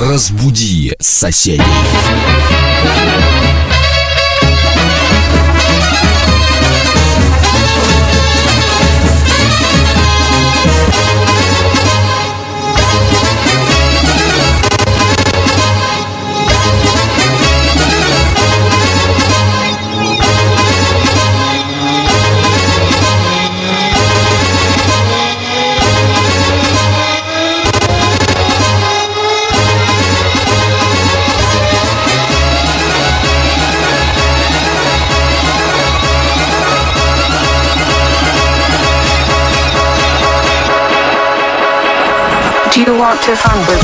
Разбуди соседей. Fun with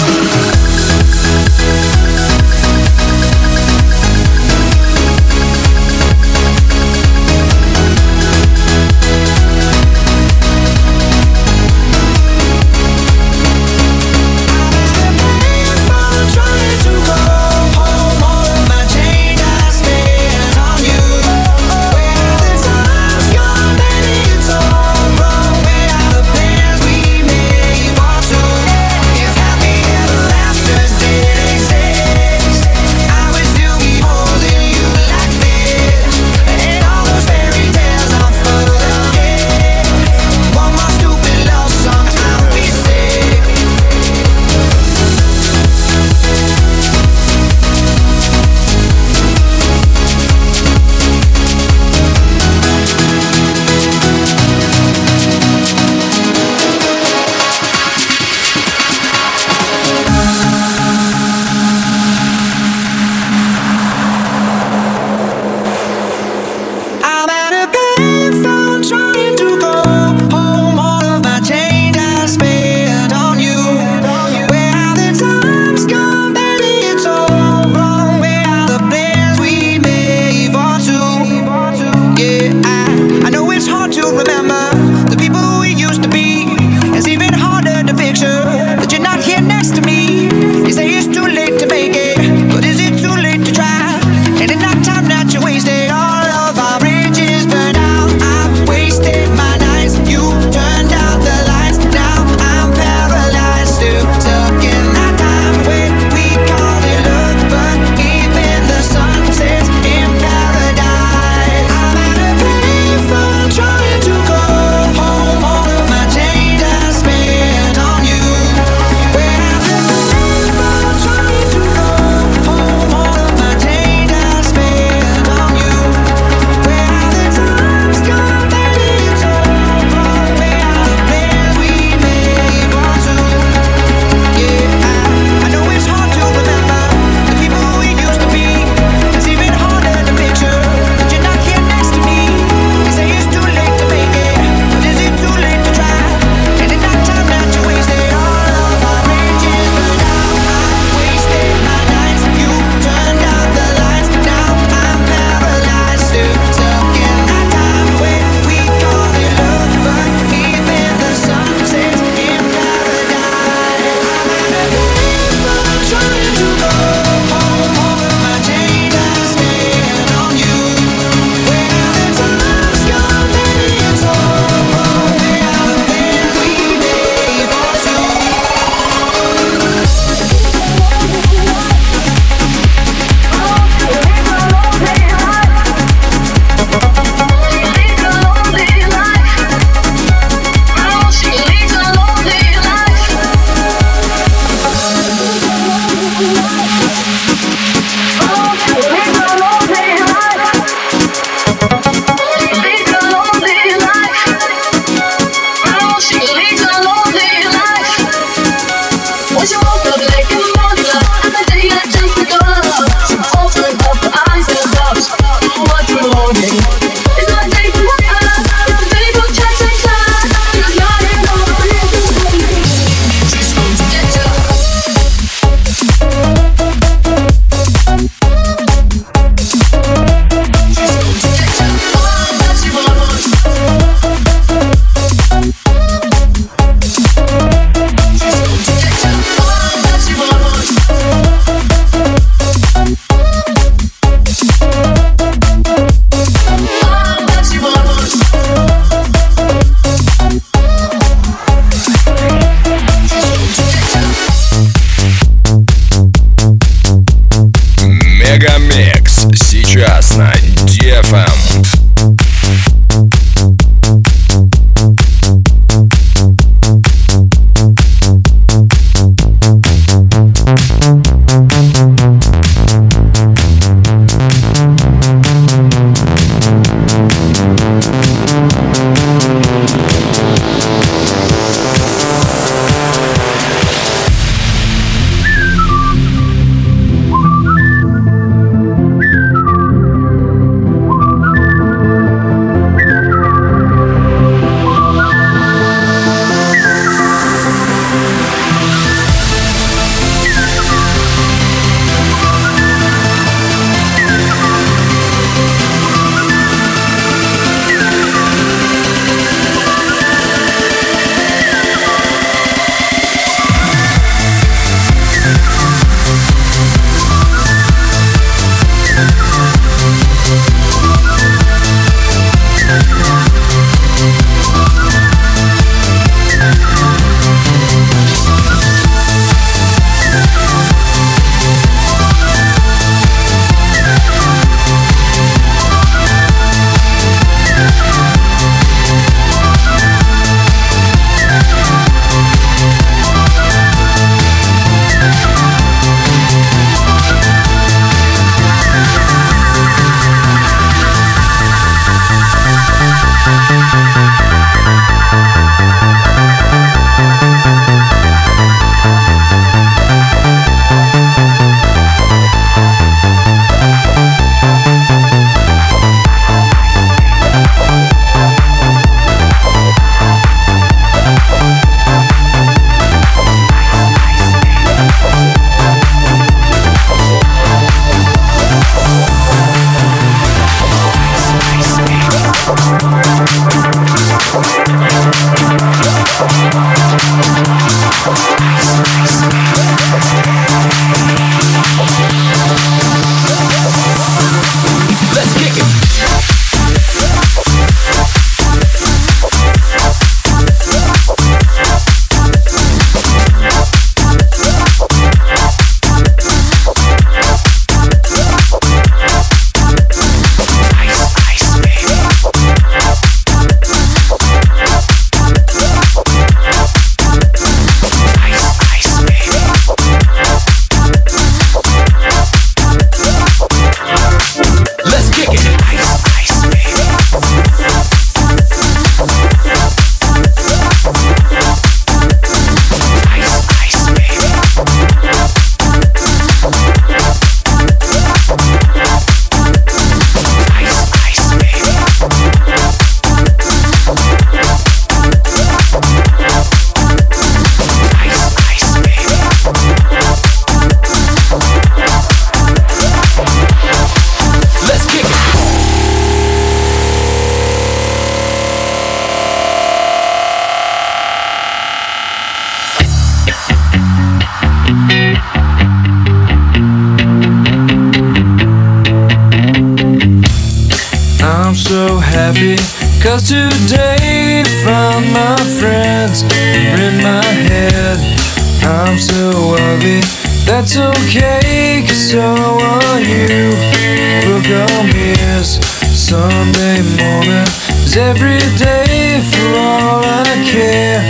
every day for all I care.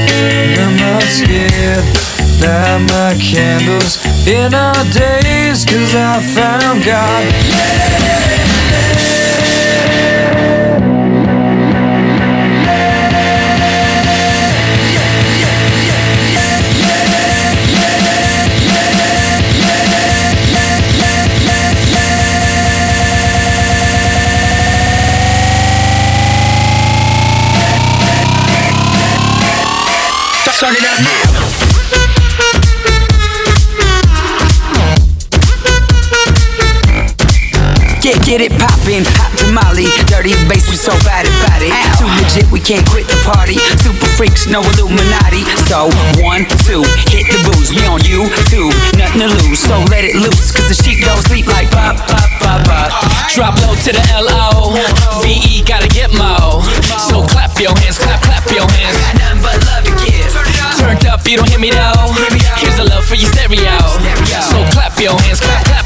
I'm not scared, light my candles in our days, cause I found God. Turn Get, it poppin', hot tamale, dirty bass, we so bad about it. Too legit, we can't quit the party. Super freaks, no Illuminati. So, one, two, hit the booze, we on you, two, nothing to lose. So let it loose, cause the sheep don't sleep like pop, pop, pop, pop. Drop low to the L-O V-E gotta get mo So clap your hands, clap, clap your hands Nothing but love to give. Turned up, you don't hear me though Here's a love for your stereo So clap your hands, clap, clap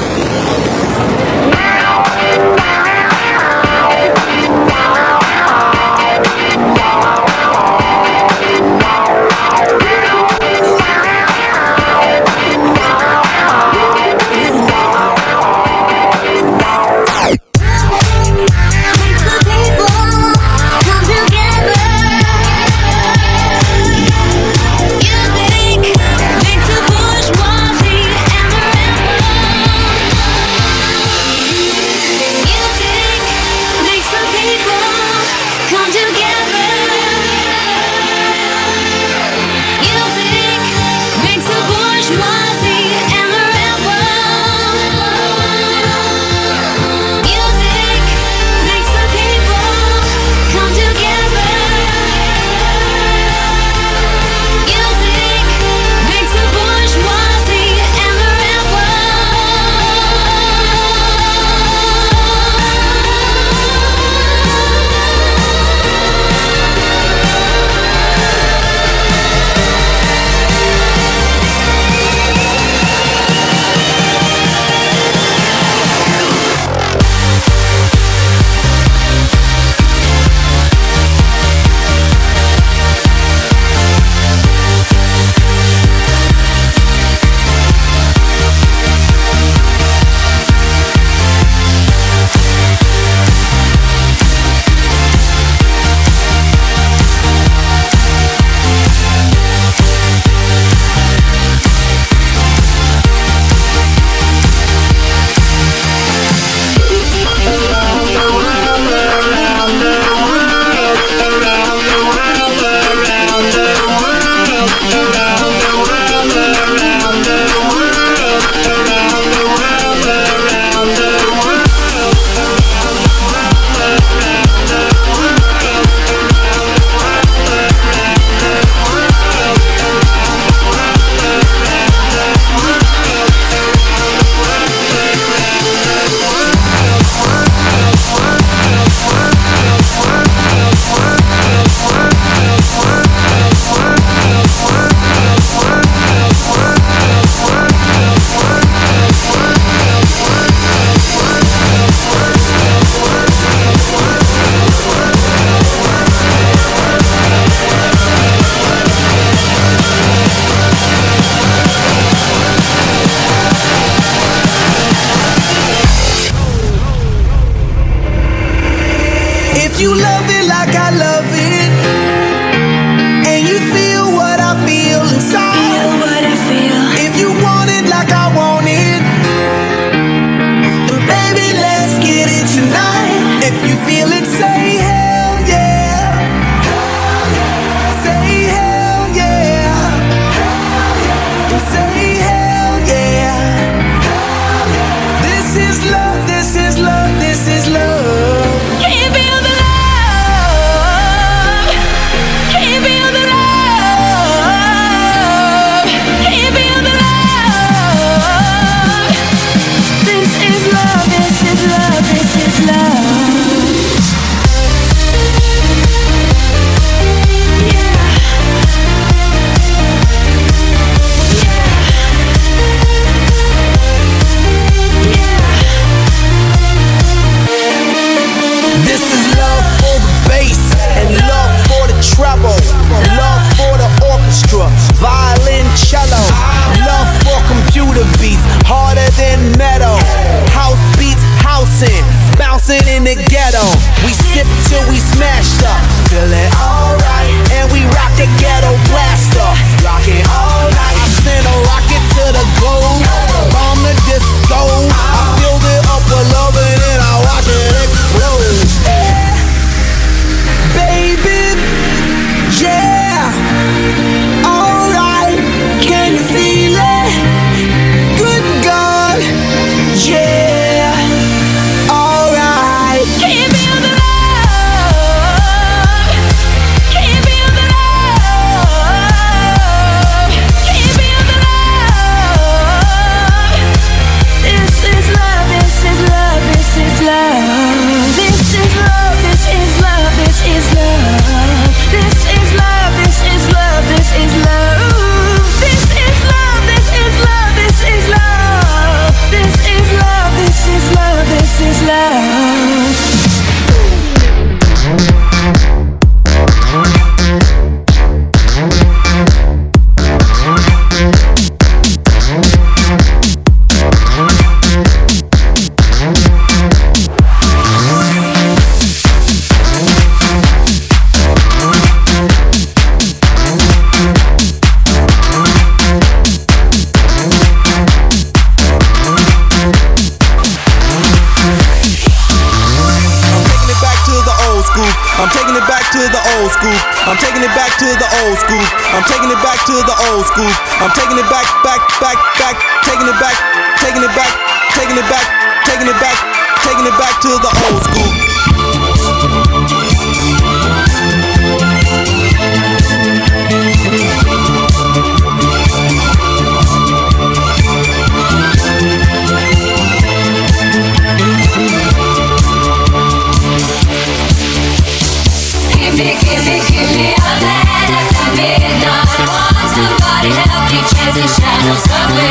the old school. I'm taking it back to the old school. I'm taking it back, back, back, back, taking it back, taking it back, taking it back, taking it back, taking it back to the old school. rising shadows of it.